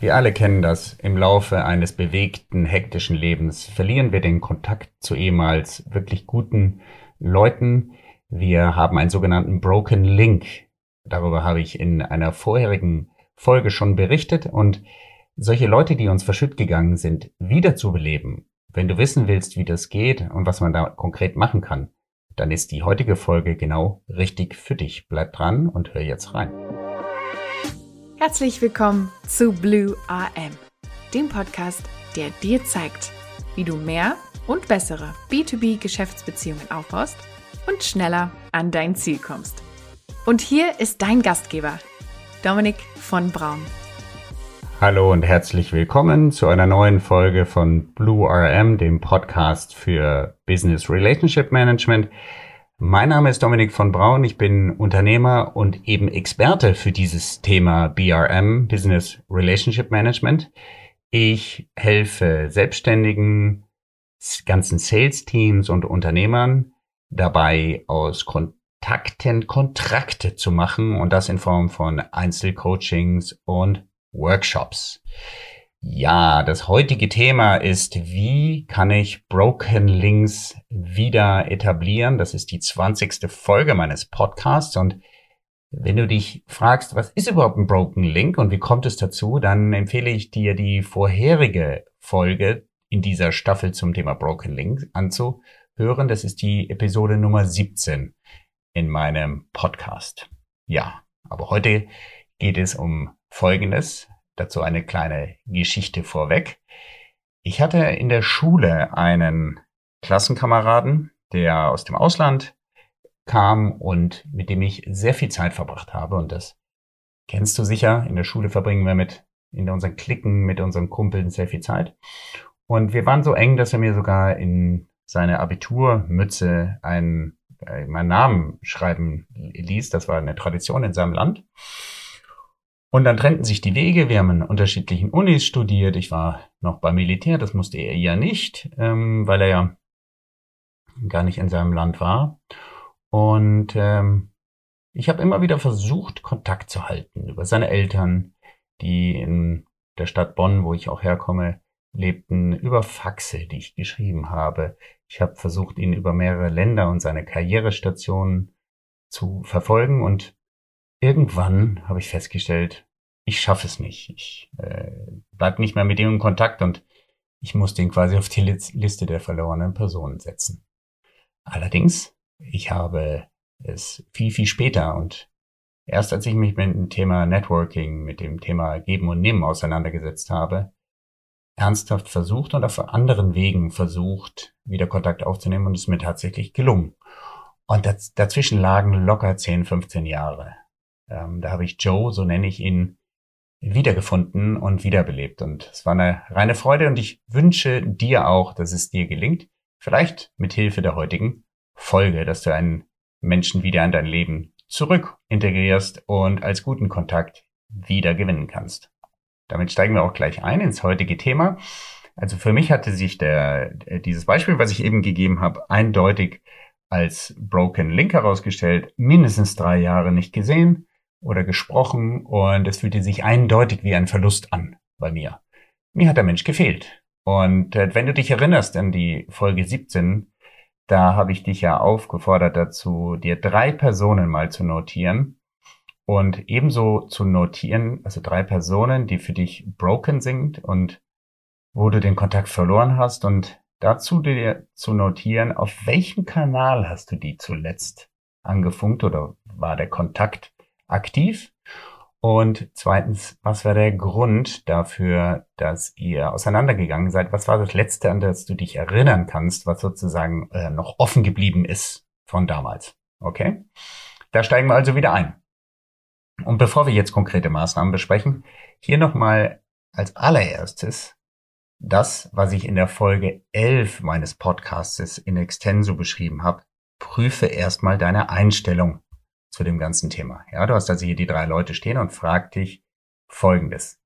Wir alle kennen das. Im Laufe eines bewegten, hektischen Lebens verlieren wir den Kontakt zu ehemals wirklich guten Leuten. Wir haben einen sogenannten Broken Link. Darüber habe ich in einer vorherigen Folge schon berichtet und solche Leute, die uns verschütt gegangen sind, wiederzubeleben. Wenn du wissen willst, wie das geht und was man da konkret machen kann, dann ist die heutige Folge genau richtig für dich. Bleib dran und hör jetzt rein. Herzlich willkommen zu Blue AM, dem Podcast, der dir zeigt, wie du mehr und bessere B2B-Geschäftsbeziehungen aufbaust und schneller an dein Ziel kommst. Und hier ist dein Gastgeber, Dominik von Braun. Hallo und herzlich willkommen zu einer neuen Folge von Blue RM, dem Podcast für Business Relationship Management. Mein Name ist Dominik von Braun, ich bin Unternehmer und eben Experte für dieses Thema BRM, Business Relationship Management. Ich helfe Selbstständigen, ganzen Sales-Teams und Unternehmern dabei, aus Kontakten Kontrakte zu machen und das in Form von Einzelcoachings und Workshops. Ja, das heutige Thema ist, wie kann ich Broken Links wieder etablieren? Das ist die 20. Folge meines Podcasts und wenn du dich fragst, was ist überhaupt ein Broken Link und wie kommt es dazu, dann empfehle ich dir die vorherige Folge in dieser Staffel zum Thema Broken Link anzuhören. Das ist die Episode Nummer 17 in meinem Podcast. Ja, aber heute geht es um Folgendes. Dazu eine kleine Geschichte vorweg. Ich hatte in der Schule einen Klassenkameraden, der aus dem Ausland kam und mit dem ich sehr viel Zeit verbracht habe. Und das kennst du sicher. In der Schule verbringen wir mit, in unseren Klicken, mit unseren Kumpeln sehr viel Zeit. Und wir waren so eng, dass er mir sogar in seine Abiturmütze einen, äh, meinen Namen schreiben ließ. Das war eine Tradition in seinem Land. Und dann trennten sich die Wege. Wir haben in unterschiedlichen Unis studiert. Ich war noch beim Militär, das musste er ja nicht, ähm, weil er ja gar nicht in seinem Land war. Und ähm, ich habe immer wieder versucht, Kontakt zu halten über seine Eltern, die in der Stadt Bonn, wo ich auch herkomme, lebten, über Faxe, die ich geschrieben habe. Ich habe versucht, ihn über mehrere Länder und seine Karrierestationen zu verfolgen und irgendwann habe ich festgestellt, ich schaffe es nicht. Ich äh, bleib nicht mehr mit ihm in Kontakt und ich muss den quasi auf die Liste der verlorenen Personen setzen. Allerdings, ich habe es viel, viel später und erst als ich mich mit dem Thema Networking, mit dem Thema Geben und Nehmen auseinandergesetzt habe, ernsthaft versucht und auf anderen Wegen versucht, wieder Kontakt aufzunehmen und es mir tatsächlich gelungen. Und daz dazwischen lagen locker 10, 15 Jahre. Ähm, da habe ich Joe, so nenne ich ihn, wiedergefunden und wiederbelebt. Und es war eine reine Freude und ich wünsche dir auch, dass es dir gelingt, vielleicht mit Hilfe der heutigen Folge, dass du einen Menschen wieder in dein Leben zurück integrierst und als guten Kontakt wieder gewinnen kannst. Damit steigen wir auch gleich ein ins heutige Thema. Also für mich hatte sich der, dieses Beispiel, was ich eben gegeben habe, eindeutig als Broken Link herausgestellt, mindestens drei Jahre nicht gesehen, oder gesprochen und es fühlte sich eindeutig wie ein Verlust an bei mir. Mir hat der Mensch gefehlt. Und äh, wenn du dich erinnerst an die Folge 17, da habe ich dich ja aufgefordert dazu, dir drei Personen mal zu notieren und ebenso zu notieren, also drei Personen, die für dich broken sind und wo du den Kontakt verloren hast und dazu dir zu notieren, auf welchem Kanal hast du die zuletzt angefunkt oder war der Kontakt aktiv? Und zweitens, was war der Grund dafür, dass ihr auseinandergegangen seid? Was war das Letzte, an das du dich erinnern kannst, was sozusagen äh, noch offen geblieben ist von damals? Okay? Da steigen wir also wieder ein. Und bevor wir jetzt konkrete Maßnahmen besprechen, hier nochmal als allererstes das, was ich in der Folge 11 meines Podcasts in Extenso beschrieben habe. Prüfe erstmal deine Einstellung zu dem ganzen Thema. Ja, du hast also hier die drei Leute stehen und frag dich Folgendes.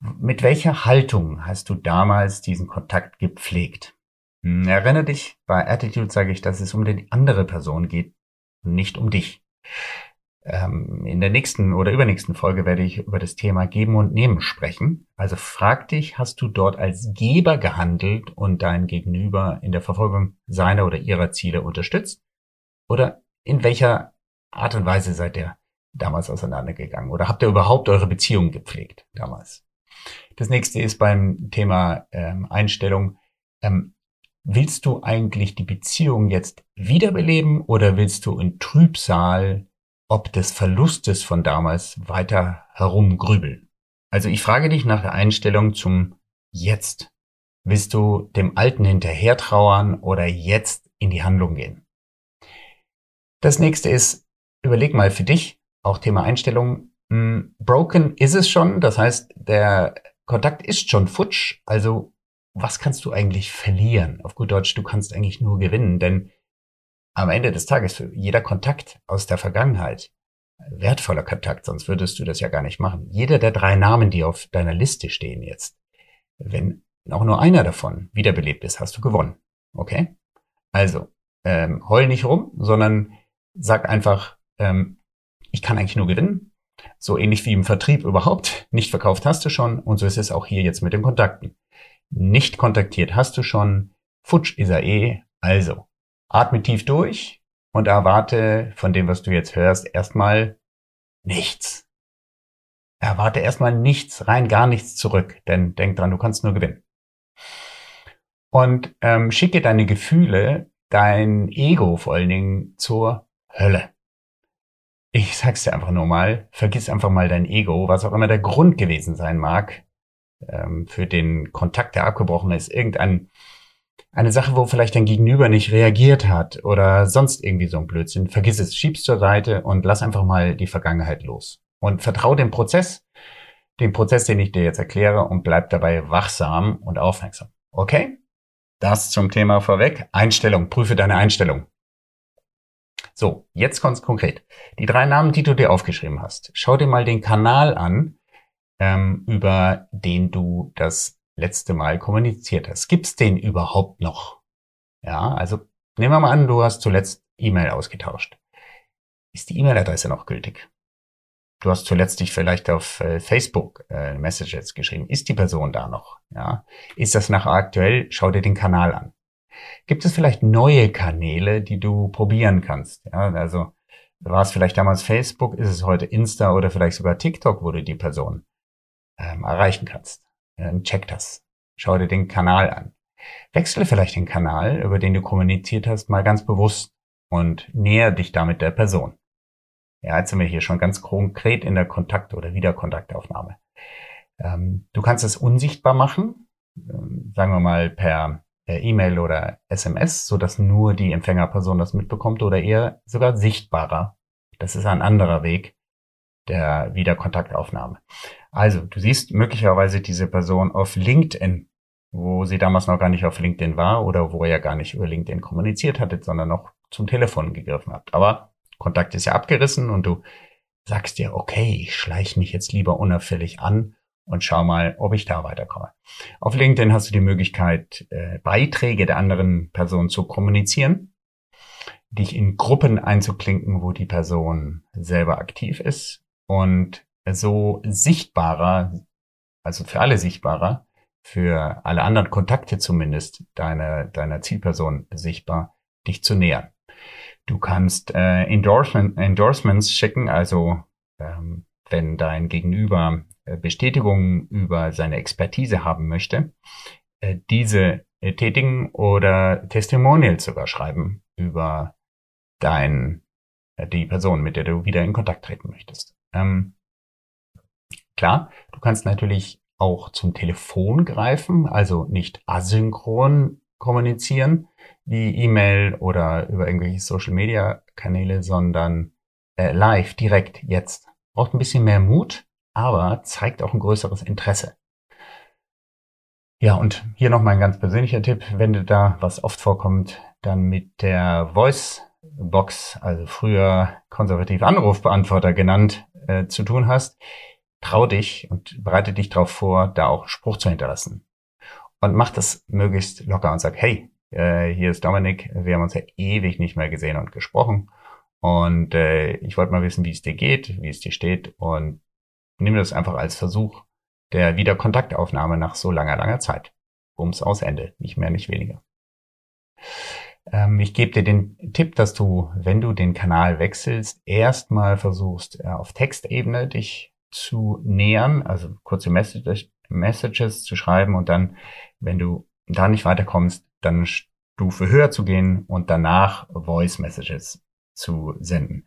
Mit welcher Haltung hast du damals diesen Kontakt gepflegt? Hm, erinnere dich, bei Attitude sage ich, dass es um die andere Person geht und nicht um dich. Ähm, in der nächsten oder übernächsten Folge werde ich über das Thema Geben und Nehmen sprechen. Also frag dich, hast du dort als Geber gehandelt und dein Gegenüber in der Verfolgung seiner oder ihrer Ziele unterstützt? Oder in welcher Art und Weise seid ihr damals auseinandergegangen? Oder habt ihr überhaupt eure Beziehung gepflegt damals? Das nächste ist beim Thema ähm, Einstellung. Ähm, willst du eigentlich die Beziehung jetzt wiederbeleben oder willst du in Trübsal ob des Verlustes von damals weiter herumgrübeln. Also ich frage dich nach der Einstellung zum Jetzt. Willst du dem Alten hinterher trauern oder jetzt in die Handlung gehen? Das nächste ist, überleg mal für dich, auch Thema Einstellung, hm, broken ist es schon, das heißt, der Kontakt ist schon futsch, also was kannst du eigentlich verlieren? Auf gut Deutsch, du kannst eigentlich nur gewinnen, denn am Ende des Tages für jeder Kontakt aus der Vergangenheit wertvoller Kontakt, sonst würdest du das ja gar nicht machen. Jeder der drei Namen, die auf deiner Liste stehen jetzt, wenn auch nur einer davon wiederbelebt ist, hast du gewonnen. Okay? Also, ähm, heul nicht rum, sondern sag einfach, ähm, ich kann eigentlich nur gewinnen. So ähnlich wie im Vertrieb überhaupt. Nicht verkauft hast du schon und so ist es auch hier jetzt mit den Kontakten. Nicht kontaktiert hast du schon. Futsch ist er eh. Also, Atme tief durch und erwarte von dem, was du jetzt hörst, erstmal nichts. Erwarte erstmal nichts, rein gar nichts zurück, denn denk dran, du kannst nur gewinnen. Und ähm, schicke deine Gefühle, dein Ego vor allen Dingen zur Hölle. Ich sag's dir einfach nur mal, vergiss einfach mal dein Ego, was auch immer der Grund gewesen sein mag, ähm, für den Kontakt, der abgebrochen ist, irgendein eine Sache, wo vielleicht dein Gegenüber nicht reagiert hat oder sonst irgendwie so ein Blödsinn, vergiss es, schieb's zur Seite und lass einfach mal die Vergangenheit los. Und vertrau dem Prozess, dem Prozess, den ich dir jetzt erkläre und bleib dabei wachsam und aufmerksam. Okay? Das zum Thema vorweg. Einstellung. Prüfe deine Einstellung. So, jetzt kommt's konkret. Die drei Namen, die du dir aufgeschrieben hast. Schau dir mal den Kanal an, ähm, über den du das letzte Mal kommuniziert hast. Gibt's den überhaupt noch? Ja, also nehmen wir mal an, du hast zuletzt E-Mail ausgetauscht. Ist die E-Mail-Adresse noch gültig? Du hast zuletzt dich vielleicht auf äh, Facebook äh, Messages geschrieben. Ist die Person da noch? Ja, ist das nach aktuell? Schau dir den Kanal an. Gibt es vielleicht neue Kanäle, die du probieren kannst? Ja, also war es vielleicht damals Facebook, ist es heute Insta oder vielleicht sogar TikTok, wo du die Person ähm, erreichen kannst. Ähm, check das. Schau dir den Kanal an. Wechsle vielleicht den Kanal, über den du kommuniziert hast, mal ganz bewusst und näher dich damit der Person. Ja, jetzt sind wir hier schon ganz konkret in der Kontakt- oder Wiederkontaktaufnahme. Ähm, du kannst es unsichtbar machen, ähm, sagen wir mal per E-Mail oder SMS, so dass nur die Empfängerperson das mitbekommt oder eher sogar sichtbarer. Das ist ein anderer Weg der Wiederkontaktaufnahme. Also, du siehst möglicherweise diese Person auf LinkedIn, wo sie damals noch gar nicht auf LinkedIn war oder wo er ja gar nicht über LinkedIn kommuniziert hattet, sondern noch zum Telefon gegriffen habt. Aber Kontakt ist ja abgerissen und du sagst dir, okay, ich schleiche mich jetzt lieber unauffällig an und schau mal, ob ich da weiterkomme. Auf LinkedIn hast du die Möglichkeit, äh, Beiträge der anderen Person zu kommunizieren, dich in Gruppen einzuklinken, wo die Person selber aktiv ist und so sichtbarer, also für alle sichtbarer, für alle anderen Kontakte zumindest deiner, deiner Zielperson sichtbar, dich zu nähern. Du kannst äh, Endorsement, Endorsements schicken, also ähm, wenn dein Gegenüber äh, Bestätigungen über seine Expertise haben möchte, äh, diese äh, tätigen oder Testimonials sogar schreiben über dein, die Person, mit der du wieder in Kontakt treten möchtest. Ähm, Klar, du kannst natürlich auch zum Telefon greifen, also nicht asynchron kommunizieren wie E-Mail oder über irgendwelche Social-Media-Kanäle, sondern äh, live, direkt, jetzt. Braucht ein bisschen mehr Mut, aber zeigt auch ein größeres Interesse. Ja, und hier noch mal ein ganz persönlicher Tipp, wenn du da, was oft vorkommt, dann mit der Voice Box, also früher konservativ Anrufbeantworter genannt, äh, zu tun hast, trau dich und bereite dich darauf vor, da auch Spruch zu hinterlassen. Und mach das möglichst locker und sag, hey, äh, hier ist Dominik, wir haben uns ja ewig nicht mehr gesehen und gesprochen. Und äh, ich wollte mal wissen, wie es dir geht, wie es dir steht und nehme das einfach als Versuch der Wiederkontaktaufnahme nach so langer, langer Zeit. Ums aus Ende, nicht mehr, nicht weniger. Ähm, ich gebe dir den Tipp, dass du, wenn du den Kanal wechselst, erstmal versuchst, äh, auf Textebene dich zu nähern, also kurze Message, Messages zu schreiben und dann, wenn du da nicht weiterkommst, dann Stufe höher zu gehen und danach Voice Messages zu senden.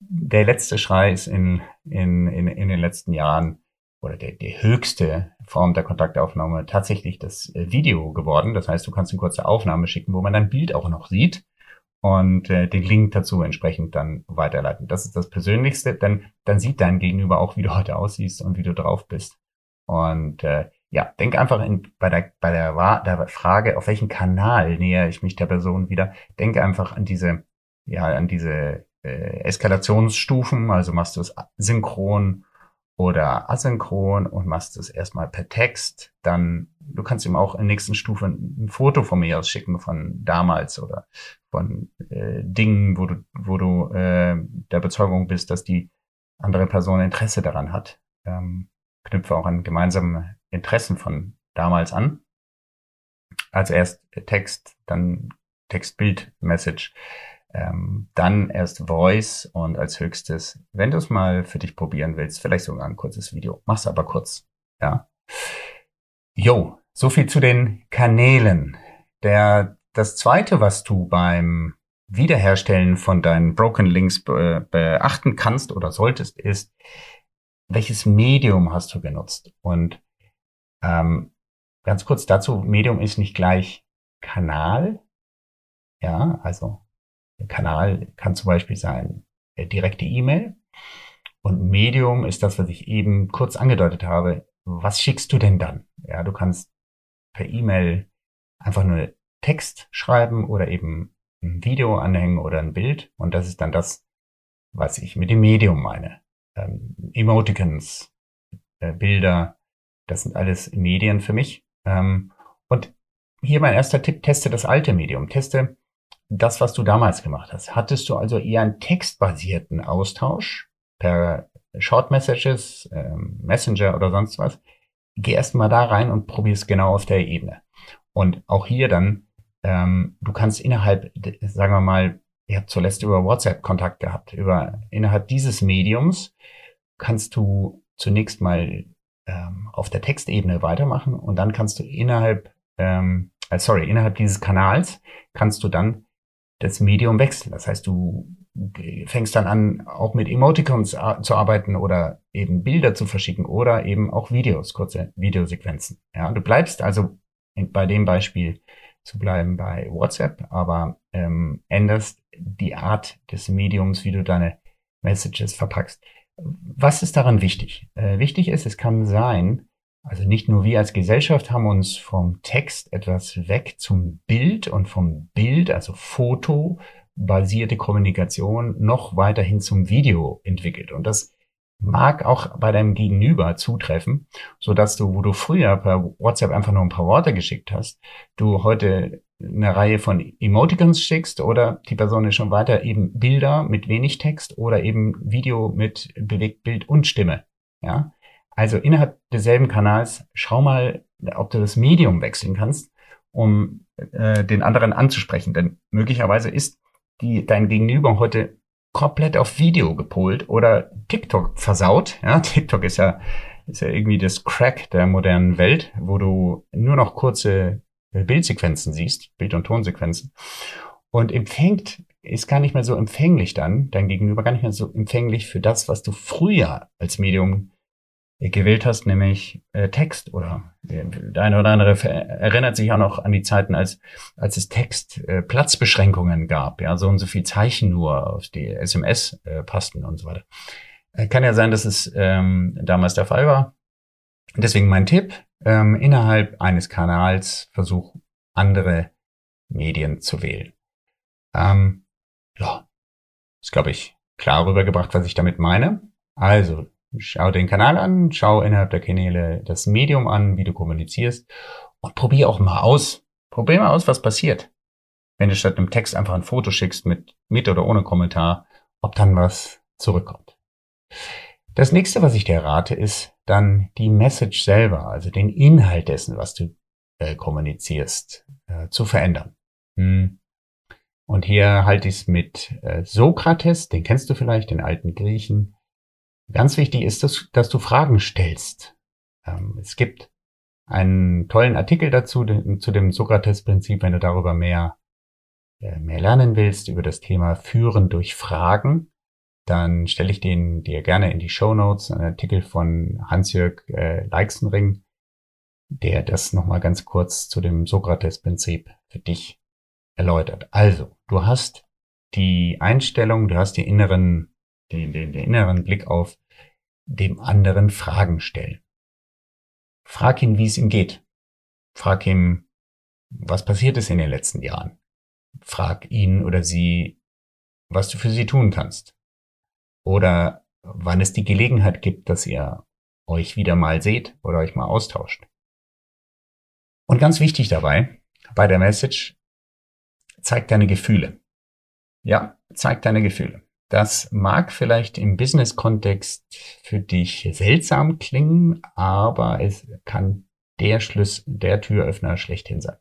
Der letzte Schrei ist in, in, in, in den letzten Jahren oder der, die höchste Form der Kontaktaufnahme tatsächlich das äh, Video geworden. Das heißt, du kannst eine kurze Aufnahme schicken, wo man dein Bild auch noch sieht und äh, den Link dazu entsprechend dann weiterleiten. Das ist das Persönlichste, denn dann sieht dein Gegenüber auch, wie du heute aussiehst und wie du drauf bist. Und äh, ja, denk einfach in, bei, der, bei der, der Frage, auf welchen Kanal nähere ich mich der Person wieder, denke einfach an diese, ja, an diese äh, Eskalationsstufen, also machst du es synchron oder asynchron und machst es erstmal per Text, dann du kannst ihm auch in der nächsten Stufe ein Foto von mir aus schicken von damals oder von äh, Dingen, wo du, wo du äh, der Bezeugung bist, dass die andere Person Interesse daran hat. Ähm, knüpfe auch an gemeinsame Interessen von damals an. Also erst Text, dann Text-Bild-Message, ähm, dann erst Voice und als höchstes, wenn du es mal für dich probieren willst, vielleicht sogar ein kurzes Video. Mach's aber kurz, ja. Jo, so viel zu den Kanälen. Der, das zweite, was du beim Wiederherstellen von deinen Broken Links be beachten kannst oder solltest, ist, welches Medium hast du genutzt? Und ähm, ganz kurz dazu, Medium ist nicht gleich Kanal. Ja, also Kanal kann zum Beispiel sein äh, direkte E-Mail. Und Medium ist das, was ich eben kurz angedeutet habe. Was schickst du denn dann? Ja, du kannst per E-Mail einfach nur Text schreiben oder eben ein Video anhängen oder ein Bild. Und das ist dann das, was ich mit dem Medium meine ähm, Emoticons, äh, Bilder, das sind alles Medien für mich. Ähm, und hier mein erster Tipp, teste das alte Medium, teste das, was du damals gemacht hast. Hattest du also eher einen textbasierten Austausch per Short Messages, ähm, Messenger oder sonst was? Geh erst mal da rein und probier es genau auf der Ebene. Und auch hier dann, ähm, du kannst innerhalb, sagen wir mal, ihr habt zuletzt über WhatsApp Kontakt gehabt. Über innerhalb dieses Mediums kannst du zunächst mal ähm, auf der Textebene weitermachen und dann kannst du innerhalb, ähm, äh, sorry, innerhalb dieses Kanals kannst du dann das Medium wechseln. Das heißt, du fängst dann an, auch mit Emoticons zu arbeiten oder eben Bilder zu verschicken oder eben auch Videos, kurze Videosequenzen. Ja, du bleibst also bei dem Beispiel zu bleiben bei WhatsApp, aber ähm, änderst die Art des Mediums, wie du deine Messages verpackst. Was ist daran wichtig? Äh, wichtig ist, es kann sein, also nicht nur wir als Gesellschaft haben uns vom Text etwas weg zum Bild und vom Bild, also Foto, basierte Kommunikation noch weiterhin zum Video entwickelt. Und das mag auch bei deinem Gegenüber zutreffen, so dass du, wo du früher per WhatsApp einfach nur ein paar Worte geschickt hast, du heute eine Reihe von Emoticons schickst oder die Person ist schon weiter eben Bilder mit wenig Text oder eben Video mit Bewegtbild und Stimme. Ja, also innerhalb desselben Kanals schau mal, ob du das Medium wechseln kannst, um äh, den anderen anzusprechen, denn möglicherweise ist die dein Gegenüber heute komplett auf Video gepolt oder TikTok versaut. Ja, TikTok ist ja, ist ja irgendwie das Crack der modernen Welt, wo du nur noch kurze Bildsequenzen siehst, Bild- und Tonsequenzen. Und empfängt, ist gar nicht mehr so empfänglich dann, dein Gegenüber gar nicht mehr so empfänglich für das, was du früher als Medium gewählt hast, nämlich äh, Text oder der eine oder andere erinnert sich auch noch an die Zeiten, als, als es Text äh, Platzbeschränkungen gab, ja, so und so viel Zeichen nur auf die SMS äh, passten und so weiter. Äh, kann ja sein, dass es ähm, damals der Fall war. Deswegen mein Tipp, ähm, innerhalb eines Kanals versuch andere Medien zu wählen. Ähm, ja, ist, glaube ich, klar rübergebracht, was ich damit meine. Also, Schau den Kanal an, schau innerhalb der Kanäle das Medium an, wie du kommunizierst und probier auch mal aus. Probier mal aus, was passiert. Wenn du statt einem Text einfach ein Foto schickst mit, mit oder ohne Kommentar ob dann was zurückkommt. Das nächste, was ich dir rate, ist dann die Message selber, also den Inhalt dessen, was du äh, kommunizierst, äh, zu verändern. Hm. Und hier halte ich es mit äh, Sokrates, den kennst du vielleicht, den alten Griechen. Ganz wichtig ist, dass, dass du Fragen stellst. Ähm, es gibt einen tollen Artikel dazu, den, zu dem Sokrates-Prinzip, wenn du darüber mehr, äh, mehr lernen willst, über das Thema Führen durch Fragen, dann stelle ich den dir gerne in die Show Notes, einen Artikel von Hans-Jörg äh, Leixenring, der das nochmal ganz kurz zu dem Sokrates-Prinzip für dich erläutert. Also, du hast die Einstellung, du hast die inneren, den, den, den inneren Blick auf dem anderen Fragen stellen. Frag ihn, wie es ihm geht. Frag ihn, was passiert ist in den letzten Jahren. Frag ihn oder sie, was du für sie tun kannst. Oder wann es die Gelegenheit gibt, dass ihr euch wieder mal seht oder euch mal austauscht. Und ganz wichtig dabei, bei der Message, zeig deine Gefühle. Ja, zeig deine Gefühle. Das mag vielleicht im Business-Kontext für dich seltsam klingen, aber es kann der Schlüssel, der Türöffner schlechthin sein.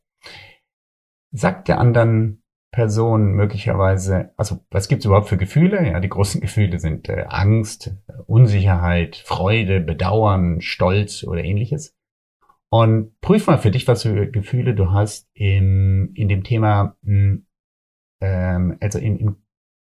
Sag der anderen Person möglicherweise, also was gibt's überhaupt für Gefühle? Ja, die großen Gefühle sind äh, Angst, Unsicherheit, Freude, Bedauern, Stolz oder ähnliches. Und prüf mal für dich, was für Gefühle du hast im, in dem Thema, hm, ähm, also in, in,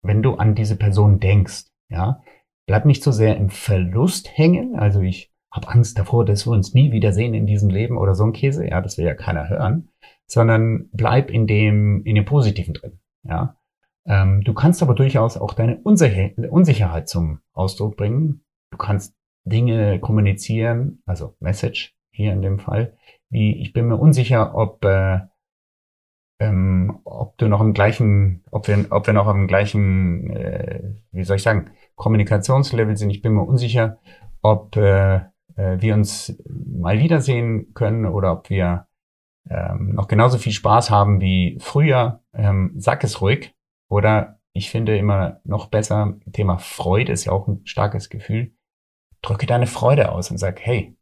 wenn du an diese Person denkst, ja, bleib nicht so sehr im Verlust hängen. Also ich habe Angst davor, dass wir uns nie wiedersehen in diesem Leben oder so ein Käse. Ja, das will ja keiner hören, sondern bleib in dem, in dem Positiven drin. Ja, ähm, du kannst aber durchaus auch deine Unsicher Unsicherheit zum Ausdruck bringen. Du kannst Dinge kommunizieren, also Message hier in dem Fall. Wie, ich bin mir unsicher, ob, äh, ähm, ob du noch im gleichen, ob wir, ob wir noch am gleichen, äh, wie soll ich sagen, Kommunikationslevel sind. Ich bin mir unsicher, ob äh, äh, wir uns mal wiedersehen können oder ob wir ähm, noch genauso viel Spaß haben wie früher. Ähm, sag es ruhig. Oder ich finde immer noch besser, Thema Freude ist ja auch ein starkes Gefühl. Drücke deine Freude aus und sag, hey,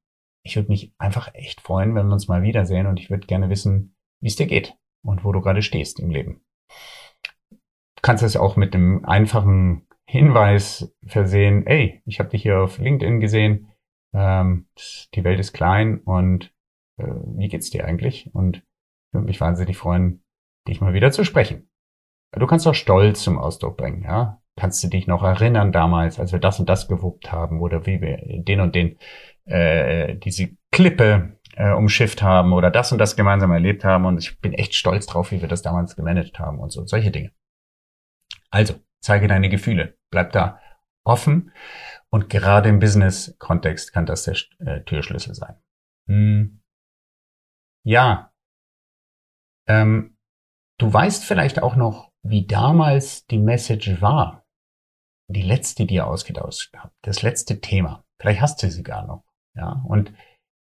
ich würde mich einfach echt freuen, wenn wir uns mal wiedersehen und ich würde gerne wissen, wie es dir geht und wo du gerade stehst im Leben. Du kannst es auch mit einem einfachen Hinweis versehen, ey, ich habe dich hier auf LinkedIn gesehen, ähm, die Welt ist klein und äh, wie geht's dir eigentlich? Und ich würde mich wahnsinnig freuen, dich mal wieder zu sprechen. Du kannst auch Stolz zum Ausdruck bringen, ja. Kannst du dich noch erinnern damals, als wir das und das gewuppt haben oder wie wir den und den äh, diese Klippe äh, umschifft haben oder das und das gemeinsam erlebt haben und ich bin echt stolz drauf, wie wir das damals gemanagt haben und so solche Dinge. Also, zeige deine Gefühle, bleib da offen und gerade im Business-Kontext kann das der äh, Türschlüssel sein. Hm. Ja, ähm, du weißt vielleicht auch noch, wie damals die Message war. Die letzte, die ihr ausgetauscht habt. Das letzte Thema. Vielleicht hast du sie gar noch. Ja, und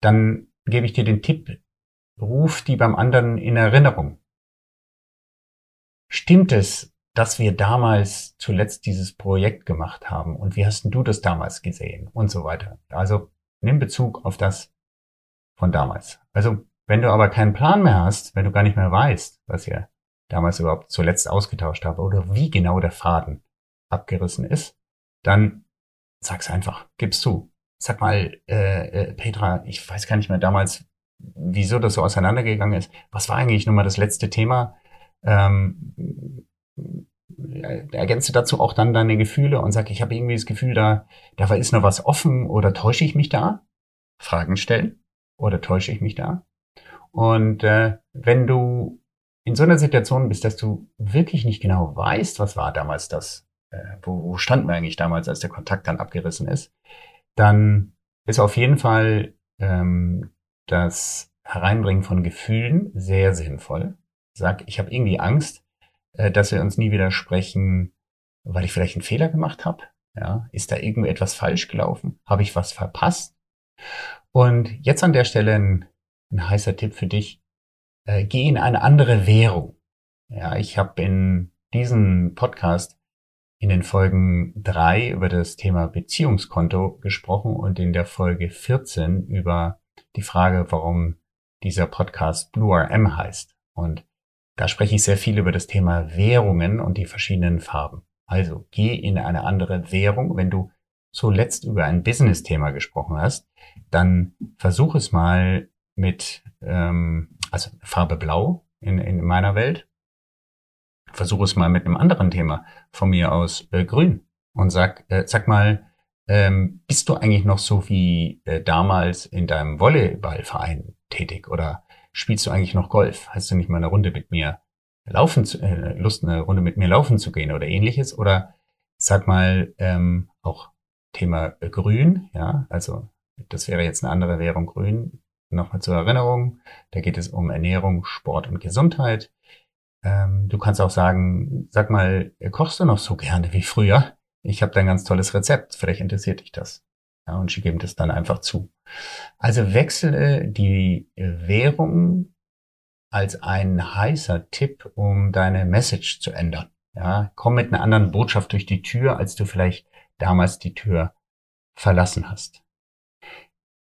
dann gebe ich dir den Tipp, ruf die beim anderen in Erinnerung. Stimmt es, dass wir damals zuletzt dieses Projekt gemacht haben und wie hast du das damals gesehen und so weiter. Also nimm Bezug auf das von damals. Also wenn du aber keinen Plan mehr hast, wenn du gar nicht mehr weißt, was ihr damals überhaupt zuletzt ausgetauscht habt oder wie genau der Faden abgerissen ist, dann sag's einfach, gib's zu. Sag mal, äh, äh, Petra, ich weiß gar nicht mehr damals, wieso das so auseinandergegangen ist. Was war eigentlich nochmal das letzte Thema? Ähm, ergänze dazu auch dann deine Gefühle und sag, ich habe irgendwie das Gefühl, da, da ist noch was offen oder täusche ich mich da? Fragen stellen oder täusche ich mich da? Und äh, wenn du in so einer Situation bist, dass du wirklich nicht genau weißt, was war damals das, äh, wo, wo standen wir eigentlich damals, als der Kontakt dann abgerissen ist, dann ist auf jeden Fall ähm, das Hereinbringen von Gefühlen sehr sinnvoll. Sag, ich habe irgendwie Angst, äh, dass wir uns nie wieder sprechen, weil ich vielleicht einen Fehler gemacht habe. Ja, ist da irgendwie etwas falsch gelaufen? Habe ich was verpasst? Und jetzt an der Stelle ein, ein heißer Tipp für dich. Äh, geh in eine andere Währung. Ja, ich habe in diesem Podcast in den Folgen drei über das Thema Beziehungskonto gesprochen und in der Folge 14 über die Frage, warum dieser Podcast Blue RM heißt. Und da spreche ich sehr viel über das Thema Währungen und die verschiedenen Farben. Also geh in eine andere Währung. Wenn du zuletzt über ein Business-Thema gesprochen hast, dann versuch es mal mit, ähm, also Farbe Blau in, in meiner Welt. Versuch es mal mit einem anderen Thema von mir aus äh, Grün und sag, äh, sag mal, ähm, bist du eigentlich noch so wie äh, damals in deinem Volleyballverein tätig oder spielst du eigentlich noch Golf? Hast du nicht mal eine Runde mit mir laufen, zu, äh, Lust eine Runde mit mir laufen zu gehen oder ähnliches? Oder sag mal ähm, auch Thema äh, Grün, ja, also das wäre jetzt eine andere Währung Grün. Nochmal zur Erinnerung, da geht es um Ernährung, Sport und Gesundheit. Ähm, du kannst auch sagen, sag mal, kochst du noch so gerne wie früher? Ich habe da ein ganz tolles Rezept, vielleicht interessiert dich das. Ja, und sie geben das dann einfach zu. Also wechsle die Währung als ein heißer Tipp, um deine Message zu ändern. Ja, komm mit einer anderen Botschaft durch die Tür, als du vielleicht damals die Tür verlassen hast.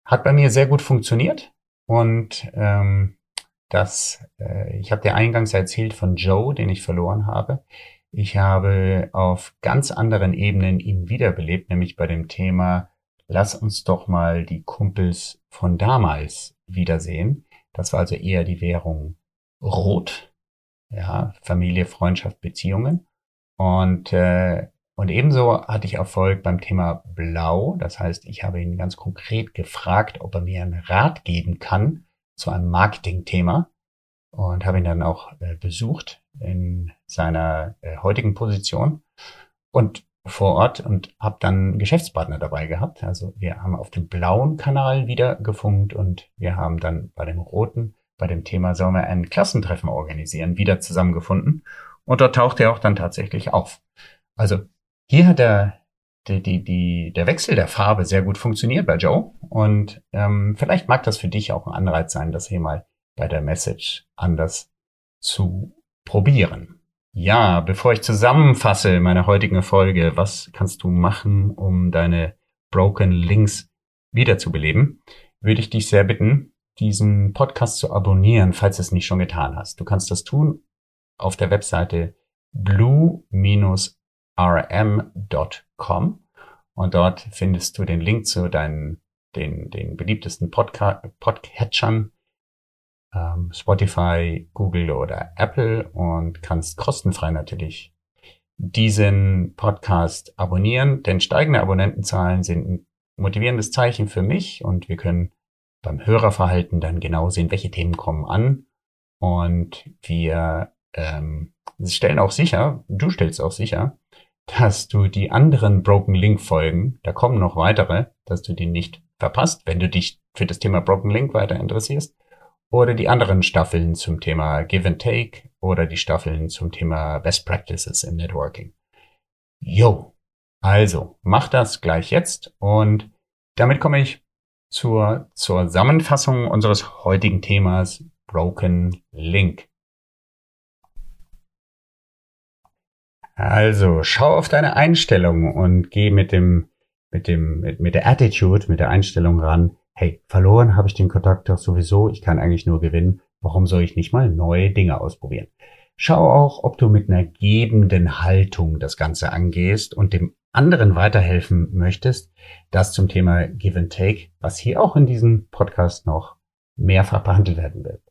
Hat bei mir sehr gut funktioniert und ähm, das, äh, ich habe dir eingangs erzählt von Joe, den ich verloren habe. Ich habe auf ganz anderen Ebenen ihn wiederbelebt, nämlich bei dem Thema, lass uns doch mal die Kumpels von damals wiedersehen. Das war also eher die Währung Rot, ja, Familie, Freundschaft, Beziehungen. Und, äh, und ebenso hatte ich Erfolg beim Thema Blau. Das heißt, ich habe ihn ganz konkret gefragt, ob er mir einen Rat geben kann zu einem Marketingthema und habe ihn dann auch äh, besucht in seiner äh, heutigen Position und vor Ort und habe dann Geschäftspartner dabei gehabt. Also wir haben auf dem blauen Kanal wieder gefunkt und wir haben dann bei dem roten, bei dem Thema sollen wir ein Klassentreffen organisieren, wieder zusammengefunden. Und dort taucht er auch dann tatsächlich auf. Also hier hat der, die, die, die, der Wechsel der Farbe sehr gut funktioniert bei Joe. Und ähm, vielleicht mag das für dich auch ein Anreiz sein, das hier mal bei der Message anders zu probieren. Ja, bevor ich zusammenfasse meine heutige Folge, was kannst du machen, um deine Broken Links wiederzubeleben, würde ich dich sehr bitten, diesen Podcast zu abonnieren, falls du es nicht schon getan hast. Du kannst das tun auf der Webseite blue-rm.com und dort findest du den Link zu deinen, den, den beliebtesten Podca Podcatchern ähm, Spotify, Google oder Apple und kannst kostenfrei natürlich diesen Podcast abonnieren, denn steigende Abonnentenzahlen sind ein motivierendes Zeichen für mich und wir können beim Hörerverhalten dann genau sehen, welche Themen kommen an. Und wir ähm, stellen auch sicher, du stellst auch sicher, dass du die anderen Broken Link Folgen, da kommen noch weitere, dass du die nicht verpasst, wenn du dich für das Thema Broken Link weiter interessierst oder die anderen Staffeln zum Thema Give and Take oder die Staffeln zum Thema Best Practices im Networking. Yo, also mach das gleich jetzt und damit komme ich zur, zur Zusammenfassung unseres heutigen Themas Broken Link. Also schau auf deine Einstellung und geh mit dem mit dem mit, mit der Attitude, mit der Einstellung ran hey, verloren habe ich den Kontakt doch sowieso, ich kann eigentlich nur gewinnen, warum soll ich nicht mal neue Dinge ausprobieren? Schau auch, ob du mit einer gebenden Haltung das Ganze angehst und dem anderen weiterhelfen möchtest. Das zum Thema Give and Take, was hier auch in diesem Podcast noch mehrfach behandelt werden wird.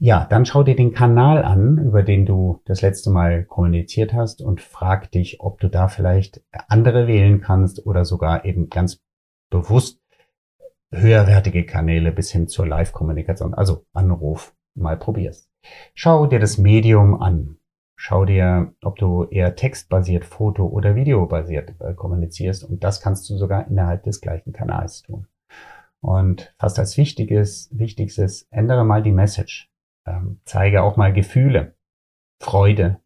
Ja, dann schau dir den Kanal an, über den du das letzte Mal kommuniziert hast und frag dich, ob du da vielleicht andere wählen kannst oder sogar eben ganz bewusst höherwertige Kanäle bis hin zur Live-Kommunikation, also Anruf, mal probierst. Schau dir das Medium an. Schau dir, ob du eher textbasiert, foto- oder videobasiert äh, kommunizierst und das kannst du sogar innerhalb des gleichen Kanals tun. Und fast als wichtiges, wichtigstes, ändere mal die Message. Ähm, zeige auch mal Gefühle, Freude,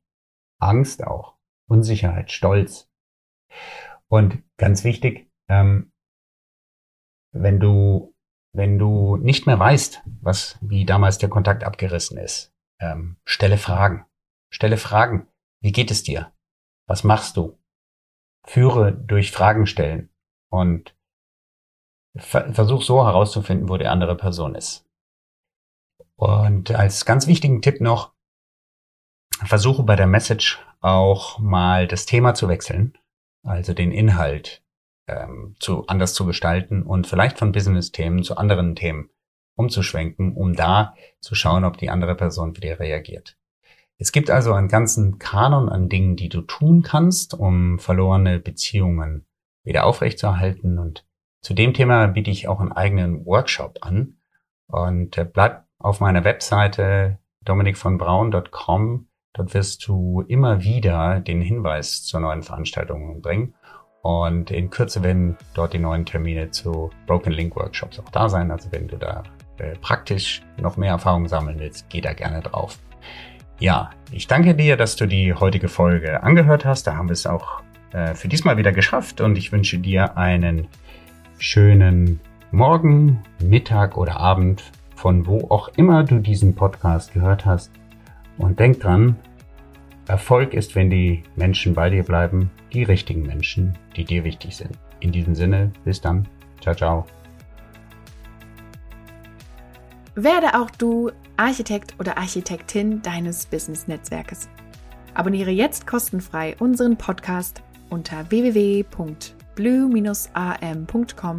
Angst auch, Unsicherheit, Stolz. Und ganz wichtig, ähm, wenn du, wenn du nicht mehr weißt, was, wie damals der Kontakt abgerissen ist, ähm, stelle Fragen. Stelle Fragen. Wie geht es dir? Was machst du? führe durch Fragen stellen und versuch so herauszufinden, wo die andere Person ist. Und als ganz wichtigen Tipp noch, versuche bei der Message auch mal das Thema zu wechseln, also den Inhalt ähm, zu anders zu gestalten und vielleicht von Business-Themen zu anderen Themen umzuschwenken, um da zu schauen, ob die andere Person wieder reagiert. Es gibt also einen ganzen Kanon an Dingen, die du tun kannst, um verlorene Beziehungen wieder aufrechtzuerhalten. Und zu dem Thema biete ich auch einen eigenen Workshop an. Und äh, bleib auf meiner Webseite dominikvonbraun.com. Dort wirst du immer wieder den Hinweis zur neuen Veranstaltung bringen. Und in Kürze werden dort die neuen Termine zu Broken Link Workshops auch da sein. Also wenn du da äh, praktisch noch mehr Erfahrung sammeln willst, geh da gerne drauf. Ja, ich danke dir, dass du die heutige Folge angehört hast. Da haben wir es auch äh, für diesmal wieder geschafft und ich wünsche dir einen schönen Morgen, Mittag oder Abend, von wo auch immer du diesen Podcast gehört hast. Und denk dran, Erfolg ist, wenn die Menschen bei dir bleiben, die richtigen Menschen, die dir wichtig sind. In diesem Sinne, bis dann. Ciao, ciao. Werde auch du Architekt oder Architektin deines Business-Netzwerkes. Abonniere jetzt kostenfrei unseren Podcast unter www.blue-am.com